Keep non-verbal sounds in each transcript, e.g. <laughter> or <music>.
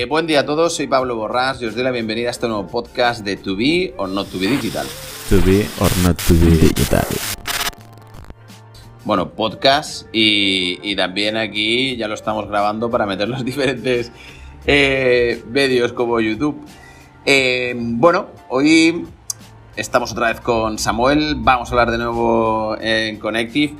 Eh, buen día a todos, soy Pablo Borrás y os doy la bienvenida a este nuevo podcast de To Be or Not To Be Digital. To Be or Not To Be Digital. Bueno, podcast y, también aquí ya lo estamos grabando para meter los <laughs> diferentes eh, medios como YouTube. Eh, bueno, hoy estamos otra vez con Samuel, vamos a hablar de nuevo en Connective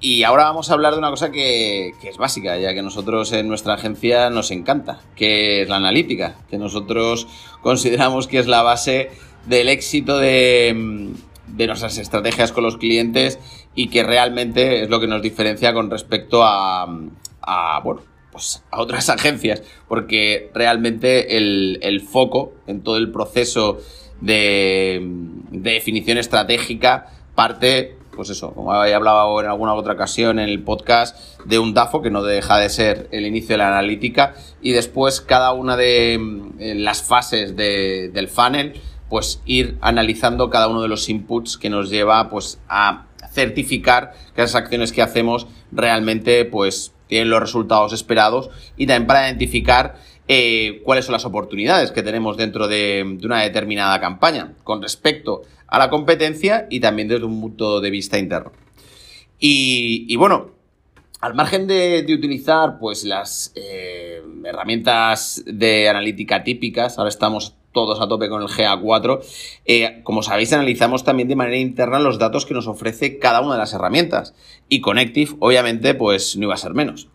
y, ahora vamos a hablar de una cosa que, es básica, ya que nosotros en nuestra agencia nos encanta, que es la analítica, que nosotros consideramos que es la base del éxito de, nuestras estrategias con los clientes y que realmente es lo que nos diferencia con respecto a, bueno, pues a otras <laughs> agencias, porque realmente el, foco en todo el proceso de, de definición estratégica parte pues eso, como he hablado en alguna otra ocasión en el podcast, de un DAFO que no deja de ser el inicio de la analítica y después cada una de mm, las fases del funnel, pues ir analizando cada uno de los inputs que nos lleva pues a certificar que las acciones que hacemos realmente pues tienen los resultados esperados y también para identificar eh, cuáles son las oportunidades que tenemos dentro de, una determinada campaña con respecto a la competencia y también desde un punto de vista interno. Y, bueno, al margen de, utilizar pues las eh, herramientas de analítica típicas, ahora estamos todos a tope con el GA4, eh, como sabéis analizamos también de manera interna los datos que nos ofrece cada una de las herramientas y Connective obviamente pues no iba a ser menos.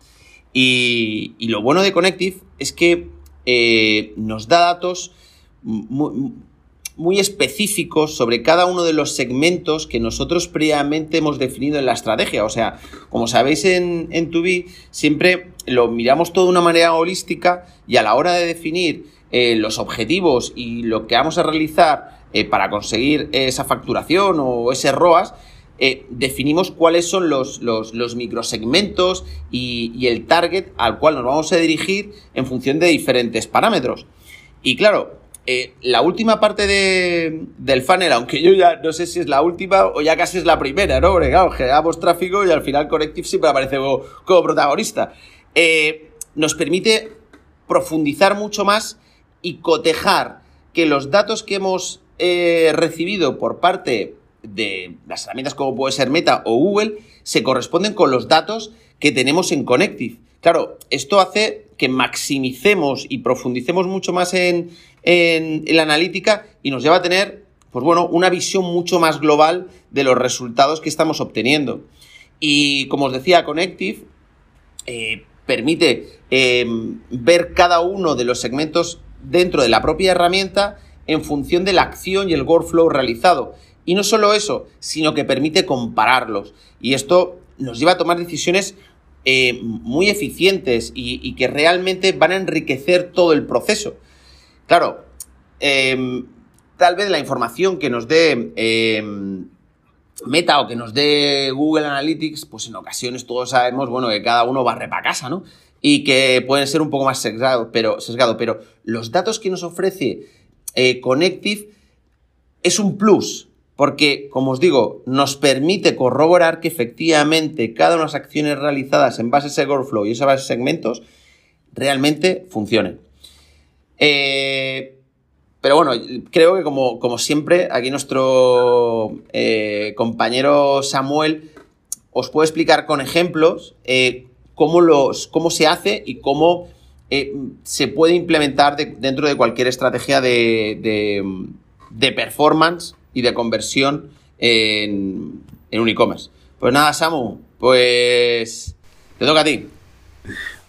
Y, lo bueno de Connective es que eh, nos da datos muy, específicos sobre cada uno de los segmentos que nosotros previamente hemos definido en la estrategia. O sea, como sabéis en, en Tubi, siempre lo miramos todo de una manera holística y a la hora de definir eh, los objetivos y lo que vamos a realizar eh, para conseguir esa facturación o ese ROAS, eh, definimos cuáles son los, los, microsegmentos y, el target al cual nos vamos a dirigir en función de diferentes parámetros. Y claro, eh, la última parte de, del funnel, aunque yo ya no sé si es la última o ya casi es la primera, ¿no? Porque claro, generamos tráfico y al final Connective siempre aparece como, protagonista. Eh, nos permite profundizar mucho más y cotejar que los datos que hemos recibido por parte de las herramientas como puede ser Meta o Google se corresponden con los datos que tenemos en Connective. Claro, esto hace que maximicemos y profundicemos mucho más en, en, la analítica y nos lleva a tener, pues bueno, una visión mucho más global de los resultados que estamos obteniendo. Y como os decía, Connective eh, permite em, ver cada uno de los segmentos dentro de la propia herramienta en función de la acción y el workflow realizado. Y no solo eso, sino que permite compararlos. Y esto nos lleva a tomar decisiones eh, muy eficientes y, que realmente van a enriquecer todo el proceso. Claro, em, tal vez la información que nos dé em, Meta o que nos dé Google Analytics, pues en ocasiones todos sabemos, bueno, que cada uno barre para casa, ¿no? Y que pueden ser un poco más sesgado, pero, sesgado, pero los datos que nos ofrece eh, Connective es un plus, porque, como os digo, nos permite corroborar que efectivamente cada una de las acciones realizadas en base a ese workflow y esa base segmentos realmente funcionen. Eh, pero bueno, creo que como, como siempre, aquí nuestro eh, compañero Samuel os puede explicar con ejemplos eh, cómo, los, cómo se hace y cómo se puede implementar dentro de cualquier estrategia de, de, performance y de conversión en, en un e-commerce. Pues nada, Samu, pues te toca a ti.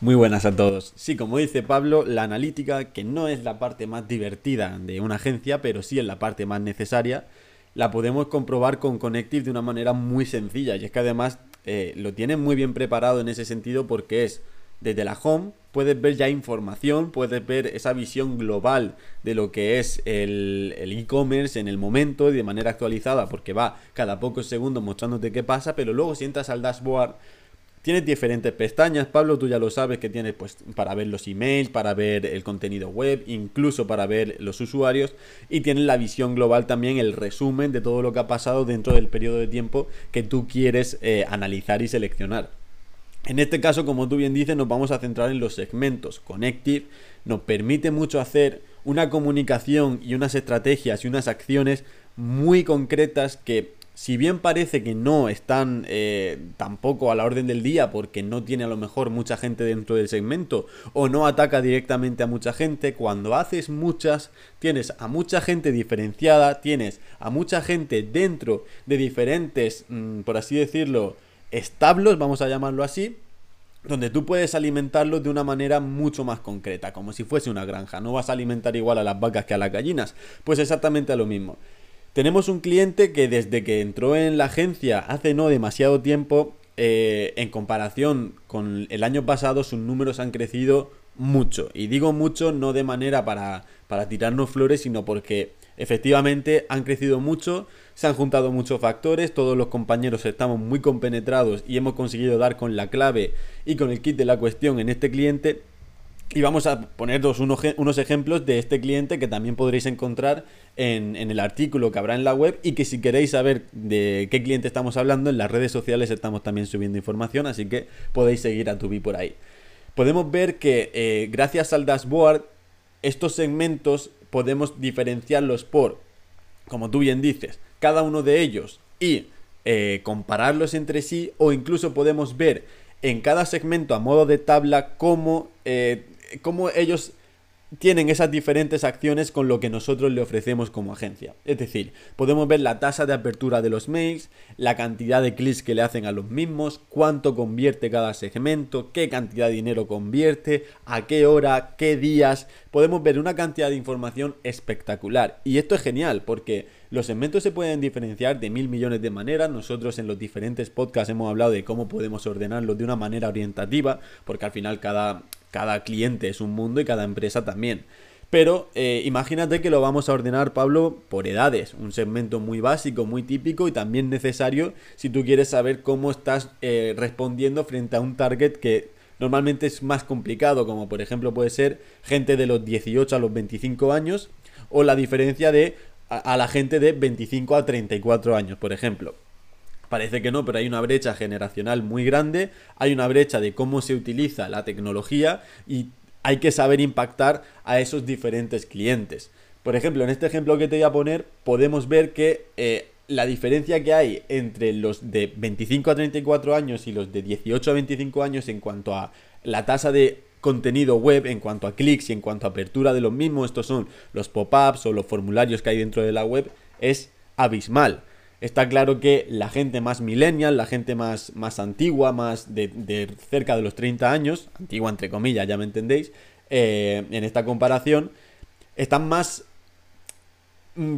Muy buenas a todos. Sí, como dice Pablo, la analítica, que no es la parte más divertida de una agencia, pero sí es la parte más necesaria, la podemos comprobar con Connective de una manera muy sencilla. Y es que además eh, lo tienen muy bien preparado en ese sentido porque es desde la home, puedes ver ya información, puedes ver esa visión global de lo que es el e-commerce en el momento y de manera actualizada, porque va cada pocos segundos mostrándote qué pasa, pero luego si entras al dashboard Tienes diferentes pestañas, Pablo, tú ya lo sabes que tienes pues para ver los emails, para ver el contenido web, incluso para ver los usuarios y tienes la visión global también, el resumen de todo lo que ha pasado dentro del periodo de tiempo que tú quieres eh, analizar y seleccionar. En este caso, como tú bien dices, nos vamos a centrar en los segmentos. Connective nos permite mucho hacer una comunicación y unas estrategias y unas acciones muy concretas que si bien parece que no están eh, tampoco a la orden del día porque no tiene a lo mejor mucha gente dentro del segmento o no ataca directamente a mucha gente, cuando haces muchas tienes a mucha gente diferenciada, tienes a mucha gente dentro de diferentes, mm, por así decirlo, establos, vamos a llamarlo así, donde tú puedes alimentarlos de una manera mucho más concreta, como si fuese una granja. No vas a alimentar igual a las vacas que a las gallinas, pues exactamente lo mismo. Tenemos un cliente que desde que entró en la agencia hace no demasiado tiempo, eh, en comparación con el año pasado, sus números han crecido mucho. Y digo mucho no de manera para, para tirarnos flores, sino porque efectivamente han crecido mucho, se han juntado muchos factores, todos los compañeros estamos muy compenetrados y hemos conseguido dar con la clave y con el kit de la cuestión en este cliente y vamos a poneros unos, ejemplos de este cliente que también podréis encontrar en, el artículo que habrá en la web y que si queréis saber de qué cliente estamos hablando, en las redes sociales estamos también subiendo información, así que podéis seguir a Tubi por ahí. Podemos ver que eh, gracias al dashboard, estos segmentos podemos diferenciarlos por, como tú bien dices, cada uno de ellos y eh, compararlos entre sí o incluso podemos ver en cada segmento a modo de tabla cómo eh, cómo ellos tienen esas diferentes acciones con lo que nosotros le ofrecemos como agencia. Es decir, podemos ver la tasa de apertura de los mails, la cantidad de clics que le hacen a los mismos, cuánto convierte cada segmento, qué cantidad de dinero convierte, a qué hora, qué días. Podemos ver una cantidad de información espectacular. Y esto es genial porque los segmentos se pueden diferenciar de mil millones de maneras. Nosotros en los diferentes podcasts hemos hablado de cómo podemos ordenarlos de una manera orientativa, porque al final cada, cada cliente es un mundo y cada empresa también. Pero eh, imagínate que lo vamos a ordenar, Pablo, por edades. Un segmento muy básico, muy típico y también necesario si tú quieres saber cómo estás eh, respondiendo frente a un target que normalmente es más complicado, como por ejemplo puede ser gente de los 18 a los 25 años o la diferencia de a la gente de 25 a 34 años, por ejemplo. Parece que no, pero hay una brecha generacional muy grande, hay una brecha de cómo se utiliza la tecnología y hay que saber impactar a esos diferentes clientes. Por ejemplo, en este ejemplo que te voy a poner, podemos ver que eh, la diferencia que hay entre los de 25 a 34 años y los de 18 a 25 años en cuanto a la tasa de contenido web, en cuanto a clics y en cuanto a apertura de los mismos, estos son los pop-ups o los formularios que hay dentro de la web, es abismal está claro que la gente más millennial, la gente más, más antigua, más de, cerca de los 30 años, antigua entre comillas, ya me entendéis, eh, en esta comparación, están más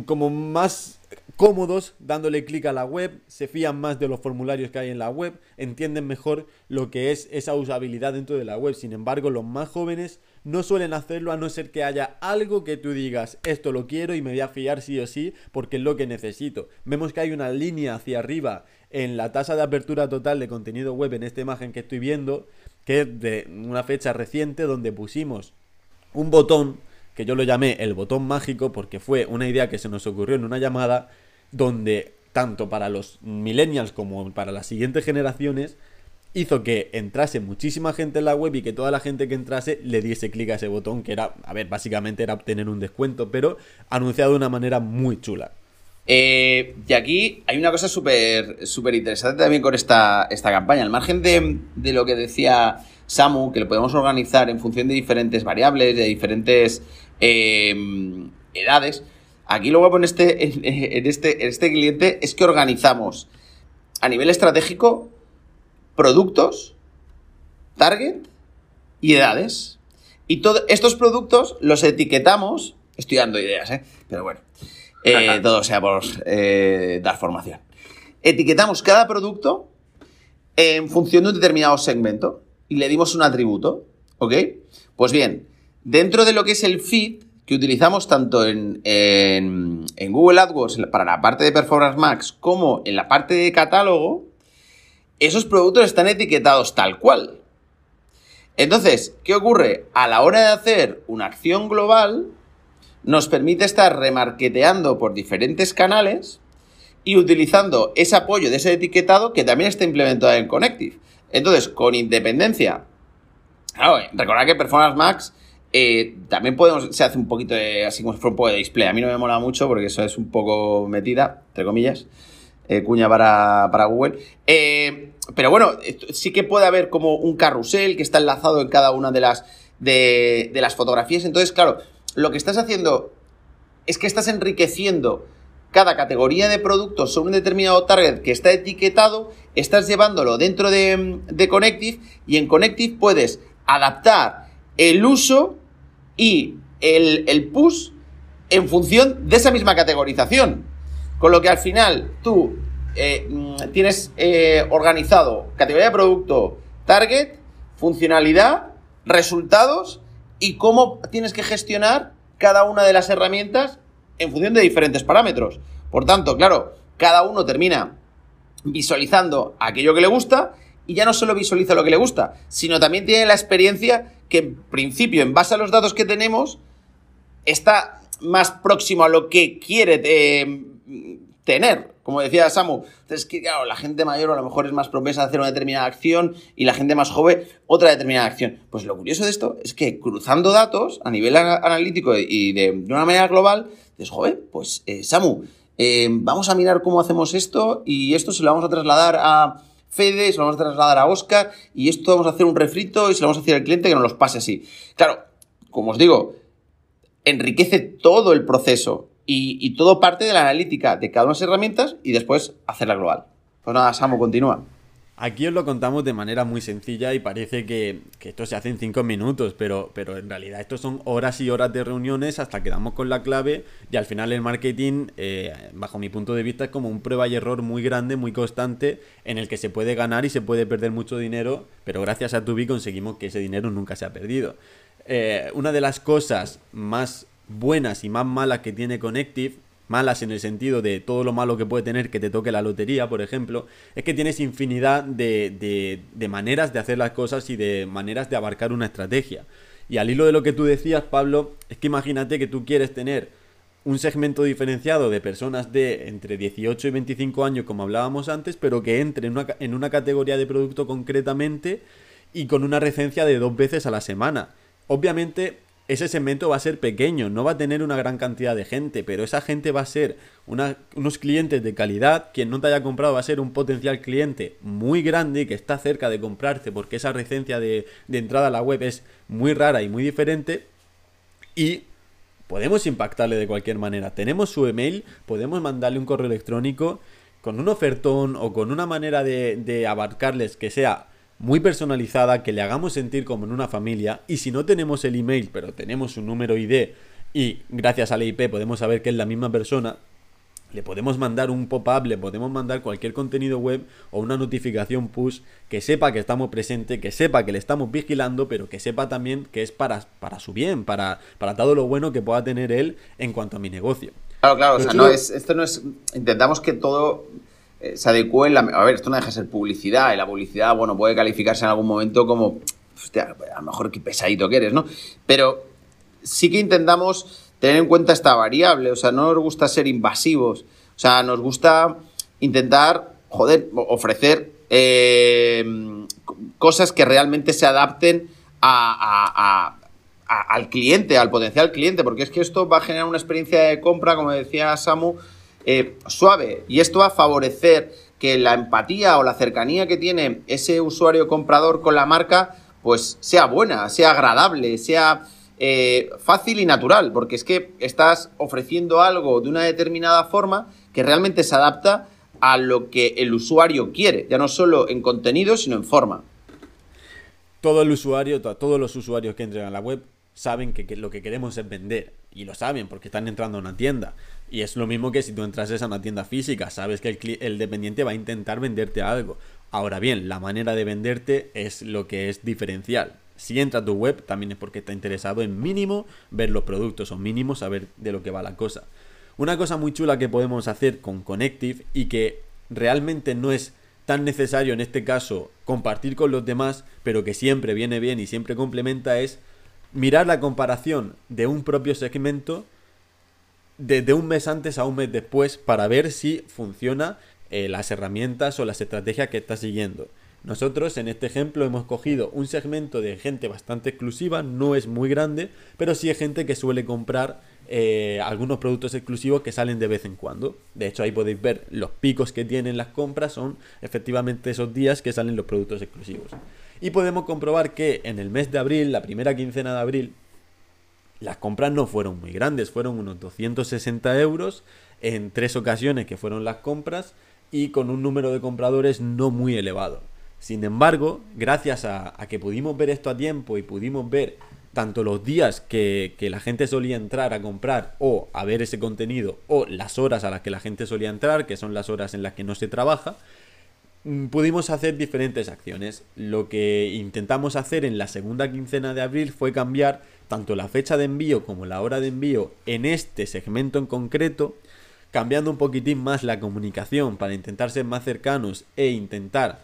como más cómodos dándole clic a la web, se fían más de los formularios que hay en la web, entienden mejor lo que es esa usabilidad dentro de la web. Sin embargo, los más jóvenes no suelen hacerlo a no ser que haya algo que tú digas, esto lo quiero y me voy a fiar sí o sí porque es lo que necesito. Vemos que hay una línea hacia arriba en la tasa de apertura total de contenido web en esta imagen que estoy viendo, que es de una fecha reciente donde pusimos un botón que yo lo llamé el botón mágico porque fue una idea que se nos ocurrió en una llamada donde tanto para los millennials como para las siguientes generaciones hizo que entrase muchísima gente en la web y que toda la gente que entrase le diese clic a ese botón que era, a ver, básicamente era obtener un descuento, pero anunciado de una manera muy chula. Eh, y aquí hay una cosa súper súper interesante también con esta, esta campaña. Al margen de, lo que decía Samu, que lo podemos organizar en función de diferentes variables, de diferentes em, edades, aquí luego con este, en, este, en este cliente es que organizamos a nivel estratégico productos, target y edades. Y todos estos productos los etiquetamos, estoy dando ideas, ¿eh? pero bueno, eh, <laughs> todo sea por eh, dar formación. Etiquetamos cada producto en función de un determinado segmento y le dimos un atributo, ¿ok? Pues bien, dentro de lo que es el feed que utilizamos tanto en, en, Google AdWords para la parte de Performance Max como en la parte de catálogo, esos productos están etiquetados tal cual. Entonces, ¿qué ocurre? A la hora de hacer una acción global, nos permite estar remarqueteando por diferentes canales y utilizando ese apoyo de ese etiquetado que también está implementado en Connective. Entonces, con independencia, claro, recordad que Performance Max eh, también podemos, se hace un poquito de, así como si fuera un poco de display. A mí no me mola mucho porque eso es un poco metida, entre comillas. Eh, cuña para, Google. Eh, pero bueno, sí que puede haber como un carrusel que está enlazado en cada una de las, de, de las fotografías. Entonces, claro, lo que estás haciendo es que estás enriqueciendo cada categoría de productos sobre un determinado target que está etiquetado, estás llevándolo dentro de, de Connective y en Connective puedes adaptar el uso y el, el push en función de esa misma categorización. Con lo que al final tú eh, mm, tienes eh, organizado categoría de producto, target, funcionalidad, resultados y cómo tienes que gestionar cada una de las herramientas en función de diferentes parámetros. Por tanto, claro, cada uno termina visualizando aquello que le gusta y ya no solo visualiza lo que le gusta, sino también tiene la experiencia que en principio, en base a los datos que tenemos, está más próximo a lo que quiere eh, tener. Como decía Samu, entonces que claro, la gente mayor a lo mejor es más propensa a hacer una determinada acción y la gente más joven otra determinada acción. Pues lo curioso de esto es que cruzando datos a nivel analítico y de, una manera global, dices, joder, pues eh, Samu, eh, vamos a mirar cómo hacemos esto y esto se lo vamos a trasladar a Fede, se lo vamos a trasladar a Oscar y esto vamos a hacer un refrito y se lo vamos a decir al cliente que nos los pase así. Claro, como os digo, enriquece todo el proceso y, todo parte de la analítica de cada una de las herramientas y después hacerla global. Pues nada, Samu, continúa. Aquí os lo contamos de manera muy sencilla y parece que, esto se hace en 5 minutos, pero, pero en realidad esto son horas y horas de reuniones hasta que damos con la clave y al final el marketing, eh, bajo mi punto de vista, es como un prueba y error muy grande, muy constante, en el que se puede ganar y se puede perder mucho dinero, pero gracias a Tubi conseguimos que ese dinero nunca se ha perdido. Eh, una de las cosas más buenas y más malas que tiene Connective malas en el sentido de todo lo malo que puede tener que te toque la lotería, por ejemplo, es que tienes infinidad de, de, maneras de hacer las cosas y de maneras de abarcar una estrategia. Y al hilo de lo que tú decías, Pablo, es que imagínate que tú quieres tener un segmento diferenciado de personas de entre 18 y 25 años, como hablábamos antes, pero que entre en una, en una categoría de producto concretamente y con una recencia de dos veces a la semana. Obviamente ese segmento va a ser pequeño, no va a tener una gran cantidad de gente, pero esa gente va a ser unos clientes de calidad. Quien no te haya comprado va a ser un potencial cliente muy grande que está cerca de comprarse porque esa recencia de, de entrada a la web es muy rara y muy diferente. Y podemos impactarle de cualquier manera. Tenemos su email, podemos mandarle un correo electrónico con un ofertón o con una manera de abarcarles que sea muy personalizada, que le hagamos sentir como en una familia. Y si no tenemos el email, pero tenemos un número ID y gracias a la IP podemos saber que es la misma persona, le podemos mandar un pop-up, le podemos mandar cualquier contenido web o una notificación push que sepa que estamos presentes, que sepa que le estamos vigilando, pero que sepa también que es para, para su bien, para, para todo lo bueno que pueda tener él en cuanto a mi negocio. Claro, claro, o sea, no es, esto no es. Intentamos que todo se adecue la... A ver, esto no deja de ser publicidad, y la publicidad, bueno, puede calificarse en algún momento como, hostia, a lo mejor qué pesadito que eres, ¿no? Pero sí que intentamos tener en cuenta esta variable, o sea, no nos gusta ser invasivos, o sea, nos gusta intentar, joder, ofrecer eh, cosas que realmente se adapten a, al cliente, al potencial cliente, porque es que esto va a generar una experiencia de compra, como decía Samu, eh, suave. Y esto va a favorecer que la empatía o la cercanía que tiene ese usuario comprador con la marca, pues sea buena, sea agradable, sea eh, fácil y natural, porque es que estás ofreciendo algo de una determinada forma que realmente se adapta a lo que el usuario quiere, ya no solo en contenido, sino en forma. Todo el usuario, todos los usuarios que entran a la web saben que, lo que queremos es vender. Y lo saben porque están entrando a una tienda. Y es lo mismo que si tú entrases a una tienda física, sabes que el, el dependiente va a intentar venderte algo. Ahora bien, la manera de venderte es lo que es diferencial. Si entra a tu web, también es porque está interesado en mínimo ver los productos o mínimo saber de lo que va la cosa. Una cosa muy chula que podemos hacer con Connective y que realmente no es tan necesario en este caso compartir con los demás, pero que siempre viene bien y siempre complementa es mirar la comparación de un propio segmento desde un mes antes a un mes después para ver si funciona eh, las herramientas o las estrategias que está siguiendo. Nosotros en este ejemplo hemos cogido un segmento de gente bastante exclusiva, no es muy grande, pero sí es gente que suele comprar eh, algunos productos exclusivos que salen de vez en cuando. De hecho, ahí podéis ver los picos que tienen las compras, son efectivamente esos días que salen los productos exclusivos. Y podemos comprobar que en el mes de abril, la primera quincena de abril, las compras no fueron muy grandes, fueron unos 260 euros en tres ocasiones que fueron las compras y con un número de compradores no muy elevado. Sin embargo, gracias a, que pudimos ver esto a tiempo y pudimos ver tanto los días que, que, la gente solía entrar a comprar o a ver ese contenido o las horas a las que la gente solía entrar, que son las horas en las que no se trabaja, mm, pudimos hacer diferentes acciones. Lo que intentamos hacer en la segunda quincena de abril fue cambiar tanto la fecha de envío como la hora de envío en este segmento en concreto, cambiando un poquitín más la comunicación para intentar ser más cercanos e intentar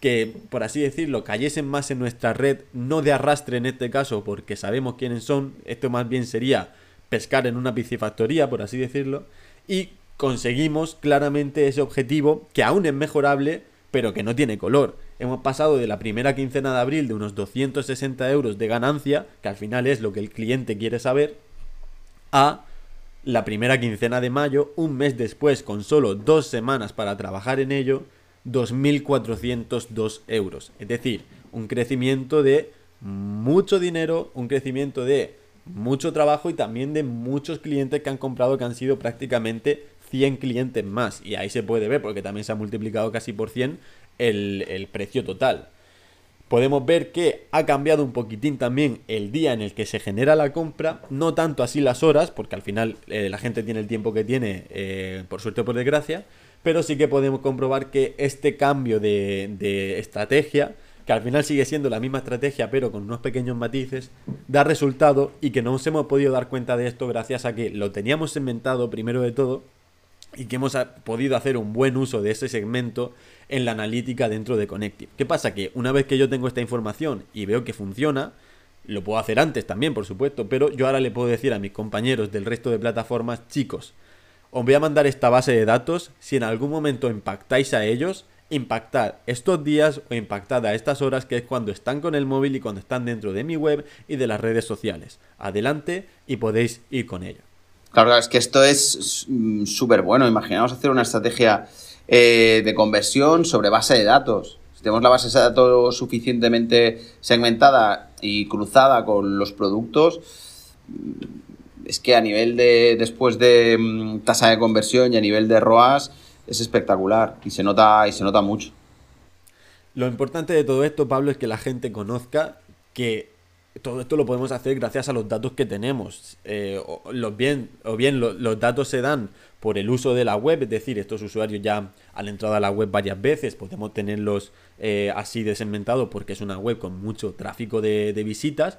que, por así decirlo, cayesen más en nuestra red, no de arrastre en este caso, porque sabemos quiénes son, esto más bien sería pescar en una piscifactoría, por así decirlo, y conseguimos claramente ese objetivo que aún es mejorable, pero que no tiene color hemos pasado de la primera quincena de abril de unos 260 euros de ganancia, que al final es lo que el cliente quiere saber, a la primera quincena de mayo, un mes después, con solo dos semanas para trabajar en ello, 2.402 euros. Es decir, un crecimiento de mucho dinero, un crecimiento de mucho trabajo y también de muchos clientes que han comprado que han sido prácticamente 100 clientes más. Y ahí se puede ver, porque también se ha multiplicado casi por 100 el, precio total. Podemos ver que ha cambiado un poquitín también el día en el que se genera la compra, no tanto así las horas, porque al final eh, la gente tiene el tiempo que tiene, eh, por suerte o por desgracia, pero sí que podemos comprobar que este cambio de, estrategia, que al final sigue siendo la misma estrategia pero con unos pequeños matices, da resultado y que no nos hemos podido dar cuenta de esto gracias a que lo teníamos inventado primero de todo y que hemos podido hacer un buen uso de ese segmento en la analítica dentro de Connective. ¿Qué pasa? Que una vez que yo tengo esta información y veo que funciona, lo puedo hacer antes también, por supuesto, pero yo ahora le puedo decir a mis compañeros del resto de plataformas, chicos, os voy a mandar esta base de datos, si en algún momento impactáis a ellos, impactad estos días o impactad a estas horas que es cuando están con el móvil y cuando están dentro de mi web y de las redes sociales. Adelante y podéis ir con ello. Claro, es que esto es súper bueno. Imaginaos hacer una estrategia eh, de conversión sobre base de datos. Si tenemos la base de datos suficientemente segmentada y cruzada con los productos, es que a nivel de, después de mm, tasa de conversión y a nivel de ROAS, es espectacular y se nota, y se nota mucho. Lo importante de todo esto, Pablo, es que la gente conozca que todo esto lo podemos hacer gracias a los datos que tenemos. Eh, o, bien, o bien los datos se dan por el uso de la web, es decir, estos usuarios ya han entrado a la web varias veces, podemos tenerlos eh, así desegmentados porque es una web con mucho tráfico de, de visitas.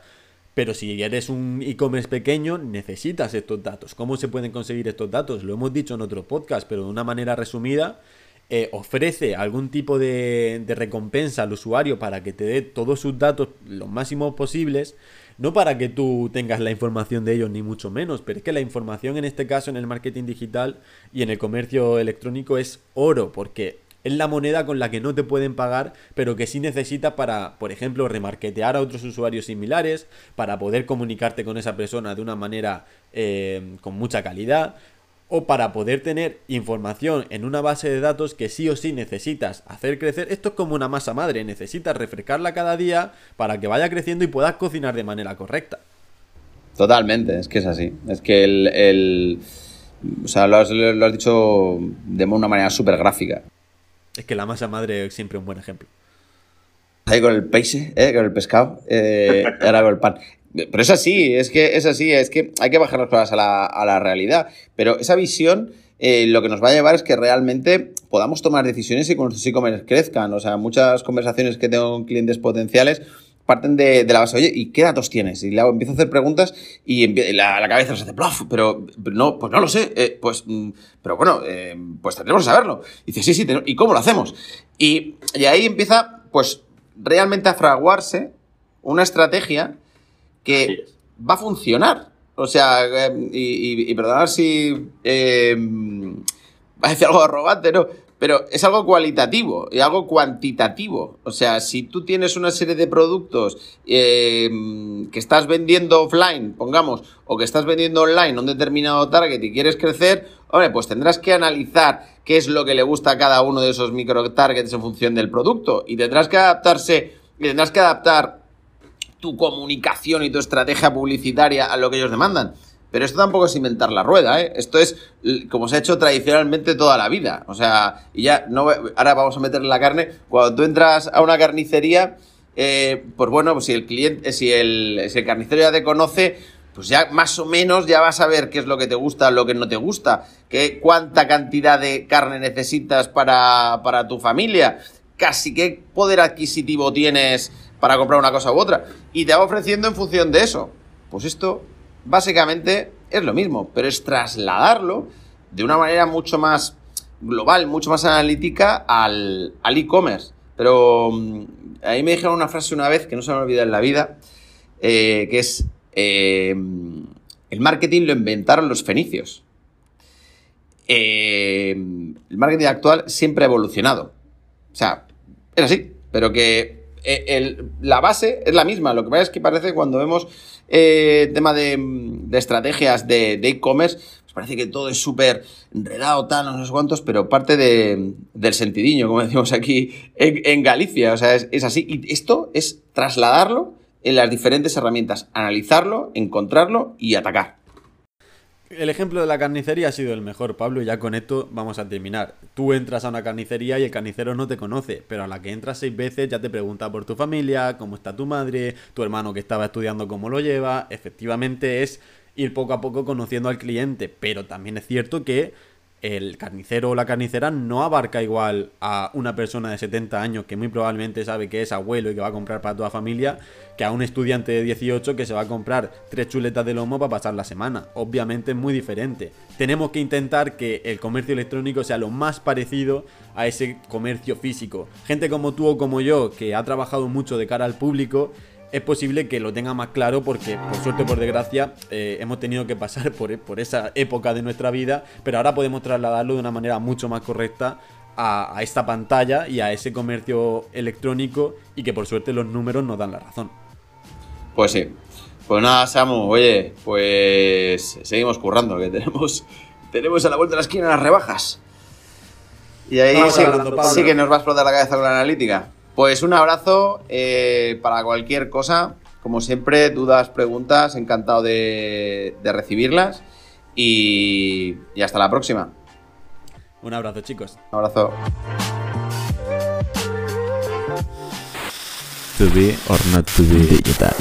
Pero si eres un e-commerce pequeño, necesitas estos datos. ¿Cómo se pueden conseguir estos datos? Lo hemos dicho en otro podcast, pero de una manera resumida, eh, ofrece algún tipo de, recompensa al usuario para que te dé todos sus datos lo máximos posibles, no para que tú tengas la información de ellos ni mucho menos, pero es que la información en este caso en el marketing digital y en el comercio electrónico es oro, porque es la moneda con la que no te pueden pagar, pero que sí necesitas para, por ejemplo, remarketear a otros usuarios similares, para poder comunicarte con esa persona de una manera eh, con mucha calidad, o para poder tener información en una base de datos que sí o sí necesitas hacer crecer. Esto es como una masa madre, necesitas refrescarla cada día para que vaya creciendo y puedas cocinar de manera correcta. Totalmente, es que es así. Es que el... o sea, lo has, dicho de una manera súper gráfica. Es que la masa madre es siempre un buen ejemplo. Ahí con el peixe, ¿eh? con el pescado, eh, ahora con el pan. Pero es así, es que es así, es que hay que bajar las cosas a la, a la realidad. Pero esa visión eh, lo que nos va a llevar es que realmente podamos tomar decisiones y con nuestros e-commerce crezcan. O sea, muchas conversaciones que tengo con clientes potenciales parten de, la base, oye, ¿y qué datos tienes? Y le empiezo a hacer preguntas y la, la, cabeza nos hace, plof, pero, no, pues no lo sé, eh, pues, mm, pero bueno, eh, pues tendremos que saberlo. Y dice, sí, sí, ¿y cómo lo hacemos? Y, y ahí empieza, pues, realmente a fraguarse una estrategia que va a funcionar. O sea, em, y, y, perdonar si eh, va a decir algo arrogante, ¿no? pero es algo cualitativo y algo cuantitativo. O sea, si tú tienes una serie de productos eh, que estás vendiendo offline, pongamos, o que estás vendiendo online a un determinado target y quieres crecer, hombre, pues tendrás que analizar qué es lo que le gusta a cada uno de esos micro targets en función del producto y tendrás que adaptarse y tendrás que adaptar tu comunicación y tu estrategia publicitaria a lo que ellos demandan. Pero esto tampoco es inventar la rueda, ¿eh? Esto es como se ha hecho tradicionalmente toda la vida. O sea, y ya, no, ahora vamos a meterle la carne. Cuando tú entras a una carnicería, eh, pues bueno, pues si el cliente, si el, si el carnicero ya te conoce, pues ya más o menos ya vas a ver qué es lo que te gusta, lo que no te gusta, qué, cuánta cantidad de carne necesitas para, para tu familia, casi qué poder adquisitivo tienes para comprar una cosa u otra. Y te va ofreciendo en función de eso. Pues esto básicamente es lo mismo, pero es trasladarlo de una manera mucho más global, mucho más analítica al e-commerce. Pero mm, ahí me dijeron una frase una vez que no se me olvida en la vida, eh, que es, eh, el marketing lo inventaron los fenicios. Eh, el marketing actual siempre ha evolucionado. O sea, es así, pero que la base es la misma. Lo que pasa es que parece cuando vemos eh, tema de, estrategias de e-commerce, pues parece que todo es súper enredado, tal, no sé cuántos, pero parte de, del sentidiño, como <laughs> decimos aquí en, Galicia. O sea, es, así. Y esto es trasladarlo en las diferentes herramientas, analizarlo, encontrarlo y atacar. El ejemplo de la carnicería ha sido el mejor, Pablo, y ya con esto vamos a terminar. Tú entras a una carnicería y el carnicero no te conoce, pero a la que entras seis veces ya te pregunta por tu familia, cómo está tu madre, tu hermano que estaba estudiando cómo lo lleva. Efectivamente es ir poco a poco conociendo al cliente, pero también es cierto que el carnicero o la carnicera no abarca igual a una persona de 70 años que muy probablemente sabe que es abuelo y que va a comprar para toda familia, que a un estudiante de 18 que se va a comprar tres chuletas de lomo para pasar la semana. Obviamente es muy diferente. Tenemos que intentar que el comercio electrónico sea lo más parecido a ese comercio físico. Gente como tú o como yo, que ha trabajado mucho de cara al público, es posible que lo tenga más claro porque, por suerte o por desgracia, eh, hemos tenido que pasar <laughs> por, por, esa época de nuestra vida, pero ahora podemos trasladarlo de una manera mucho más correcta a, esta pantalla y a ese comercio electrónico y que por suerte los números nos dan la razón. Pues sí. Pues nada, Samu, oye, pues seguimos currando, que tenemos, <laughs> tenemos a la vuelta de la esquina las rebajas. Y ahí sí, sí que nos va a explotar la cabeza con la analítica. Pues un abrazo eh, para cualquier cosa. Como siempre, dudas, preguntas, encantado de, recibirlas. Y, y hasta la próxima. Un abrazo, chicos. Un abrazo. To be or not to be digital.